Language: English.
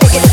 Take it.